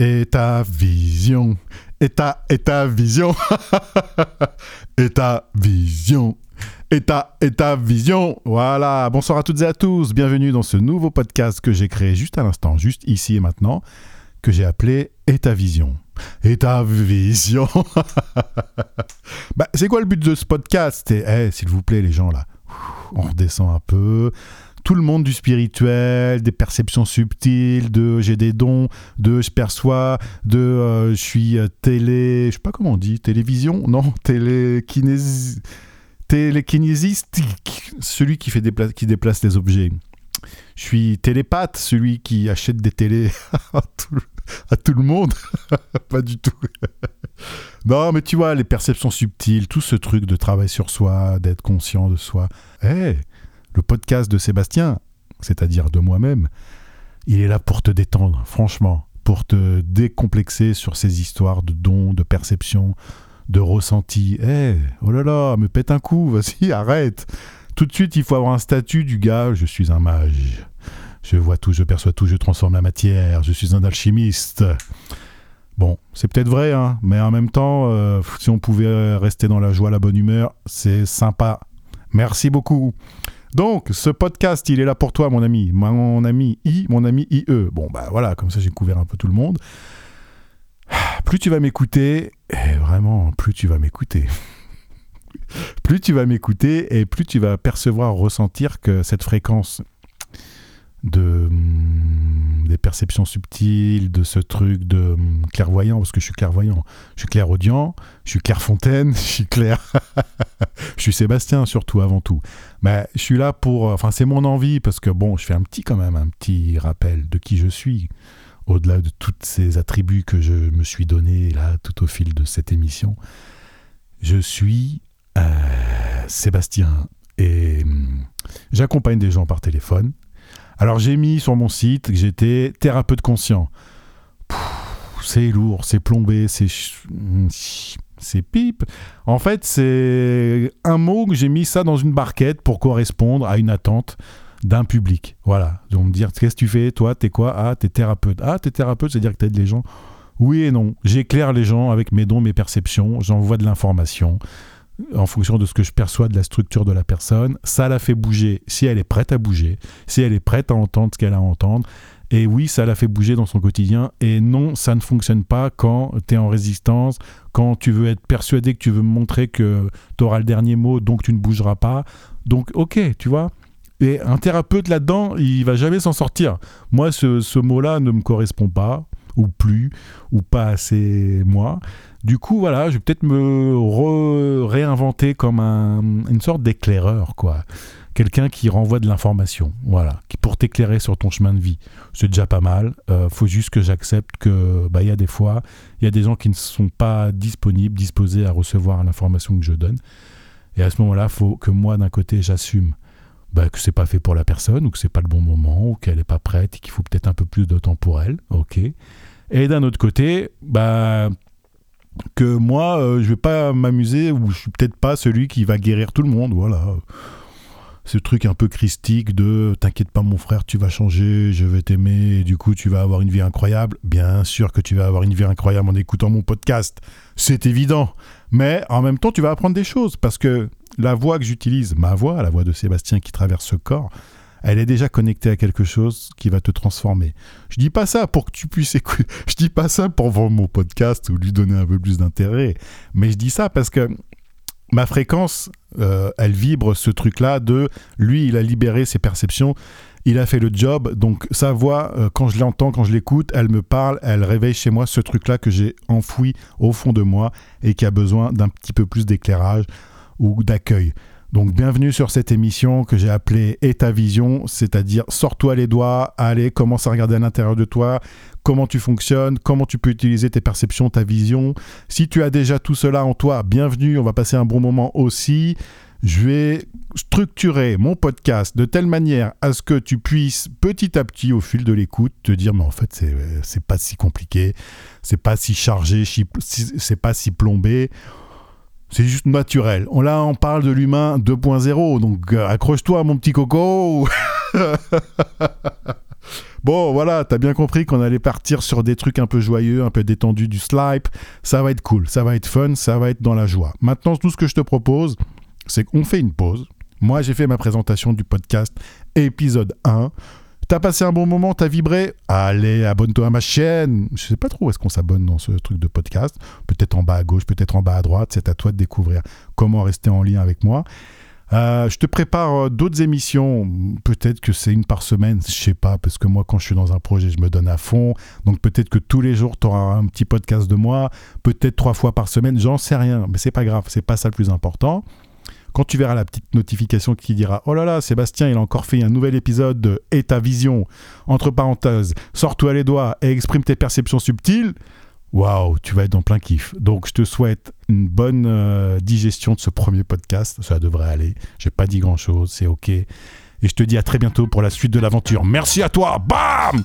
Et ta vision. Et ta, et ta vision. et ta vision. Et ta, et ta vision. Voilà. Bonsoir à toutes et à tous. Bienvenue dans ce nouveau podcast que j'ai créé juste à l'instant, juste ici et maintenant, que j'ai appelé Et ta vision. Et ta vision. bah, c'est quoi le but de ce podcast? Eh, s'il vous plaît, les gens là, on redescend un peu tout le monde du spirituel, des perceptions subtiles, de j'ai des dons, de je perçois, de euh, je suis euh, télé, je sais pas comment on dit, télévision, non, télékinésiste, télékinésistique, celui qui fait qui déplace les objets. Je suis télépathe, celui qui achète des télés à, tout, le monde. pas du tout. non, mais tu vois, les perceptions subtiles, tout ce truc de travail sur soi, d'être conscient de soi. Eh, le podcast de Sébastien, c'est-à-dire de moi-même, il est là pour te détendre, franchement, pour te décomplexer sur ces histoires de dons, de perceptions, de ressentis. Eh, oh là là, me pète un coup, vas-y, arrête. Tout de suite, il faut avoir un statut du gars, je suis un mage. Je vois tout, je perçois tout, je transforme la matière, je suis un alchimiste. Bon, c'est peut-être vrai, hein, mais en même temps, euh, si on pouvait rester dans la joie, la bonne humeur, c'est sympa. Merci beaucoup. Donc, ce podcast, il est là pour toi, mon ami. Mon ami I, mon ami IE. Bon, bah voilà, comme ça j'ai couvert un peu tout le monde. Plus tu vas m'écouter, et vraiment, plus tu vas m'écouter. plus tu vas m'écouter et plus tu vas percevoir, ressentir que cette fréquence de hum, des perceptions subtiles, de ce truc de hum, clairvoyant, parce que je suis clairvoyant, je suis clairaudient, je suis clairefontaine, je suis clair, je suis Sébastien surtout avant tout. Mais je suis là pour, enfin c'est mon envie parce que bon, je fais un petit quand même un petit rappel de qui je suis, au-delà de tous ces attributs que je me suis donné là tout au fil de cette émission. Je suis euh, Sébastien et hum, j'accompagne des gens par téléphone alors j'ai mis sur mon site que j'étais thérapeute conscient. C'est lourd, c'est plombé, c'est c'est pipe. En fait, c'est un mot que j'ai mis ça dans une barquette pour correspondre à une attente d'un public. Voilà. Donc me dire qu'est-ce que tu fais Toi, t'es quoi? Ah, t'es thérapeute. Ah, t'es thérapeute, c'est-à-dire que t'aides les gens? Oui et non. J'éclaire les gens avec mes dons, mes perceptions. J'envoie de l'information en fonction de ce que je perçois de la structure de la personne. Ça la fait bouger si elle est prête à bouger, si elle est prête à entendre ce qu'elle a à entendre. Et oui, ça la fait bouger dans son quotidien. Et non, ça ne fonctionne pas quand tu es en résistance, quand tu veux être persuadé que tu veux montrer que tu auras le dernier mot, donc tu ne bougeras pas. Donc, ok, tu vois. Et un thérapeute là-dedans, il va jamais s'en sortir. Moi, ce, ce mot-là ne me correspond pas, ou plus, ou pas assez moi. Du coup, voilà, je vais peut-être me réinventer comme une sorte d'éclaireur, quoi. Quelqu'un qui renvoie de l'information, voilà, qui pour t'éclairer sur ton chemin de vie. C'est déjà pas mal. Euh, faut juste que j'accepte que, bah, il y a des fois, il y a des gens qui ne sont pas disponibles, disposés à recevoir l'information que je donne. Et à ce moment-là, faut que moi, d'un côté, j'assume bah, que c'est pas fait pour la personne, ou que c'est pas le bon moment, ou qu'elle n'est pas prête, et qu'il faut peut-être un peu plus de temps pour elle. Ok. Et d'un autre côté, bah, que moi, euh, je vais pas m'amuser ou je suis peut-être pas celui qui va guérir tout le monde. Voilà. Ce truc un peu christique de t'inquiète pas mon frère, tu vas changer, je vais t'aimer, et du coup tu vas avoir une vie incroyable. Bien sûr que tu vas avoir une vie incroyable en écoutant mon podcast, c'est évident. Mais en même temps, tu vas apprendre des choses parce que la voix que j'utilise, ma voix, la voix de Sébastien qui traverse ce corps, elle est déjà connectée à quelque chose qui va te transformer. Je dis pas ça pour que tu puisses écouter, je dis pas ça pour vendre mon podcast ou lui donner un peu plus d'intérêt, mais je dis ça parce que ma fréquence, euh, elle vibre ce truc-là de lui, il a libéré ses perceptions, il a fait le job, donc sa voix, euh, quand je l'entends, quand je l'écoute, elle me parle, elle réveille chez moi ce truc-là que j'ai enfoui au fond de moi et qui a besoin d'un petit peu plus d'éclairage ou d'accueil. Donc bienvenue sur cette émission que j'ai appelée Et ta vision, c'est-à-dire sors-toi les doigts, allez, commence à regarder à l'intérieur de toi, comment tu fonctionnes, comment tu peux utiliser tes perceptions, ta vision. Si tu as déjà tout cela en toi, bienvenue, on va passer un bon moment aussi. Je vais structurer mon podcast de telle manière à ce que tu puisses petit à petit au fil de l'écoute te dire mais en fait c'est pas si compliqué, c'est pas si chargé, c'est pas si plombé c'est juste naturel. On, là, on parle de l'humain 2.0, donc euh, accroche-toi, mon petit coco. bon, voilà, t'as bien compris qu'on allait partir sur des trucs un peu joyeux, un peu détendus, du slipe. Ça va être cool, ça va être fun, ça va être dans la joie. Maintenant, tout ce que je te propose, c'est qu'on fait une pause. Moi, j'ai fait ma présentation du podcast épisode 1. T'as passé un bon moment, t'as vibré Allez, abonne-toi à ma chaîne. Je sais pas trop où est-ce qu'on s'abonne dans ce truc de podcast. Peut-être en bas à gauche, peut-être en bas à droite. C'est à toi de découvrir comment rester en lien avec moi. Euh, je te prépare euh, d'autres émissions. Peut-être que c'est une par semaine, je sais pas, parce que moi, quand je suis dans un projet, je me donne à fond. Donc peut-être que tous les jours, tu auras un petit podcast de moi. Peut-être trois fois par semaine, j'en sais rien. Mais c'est pas grave, c'est pas ça le plus important. Quand tu verras la petite notification qui dira Oh là là, Sébastien, il a encore fait un nouvel épisode de Et ta vision, entre parenthèses, sors-toi les doigts et exprime tes perceptions subtiles waouh, tu vas être dans plein kiff. Donc je te souhaite une bonne euh, digestion de ce premier podcast. Ça devrait aller. J'ai pas dit grand chose, c'est ok. Et je te dis à très bientôt pour la suite de l'aventure. Merci à toi. Bam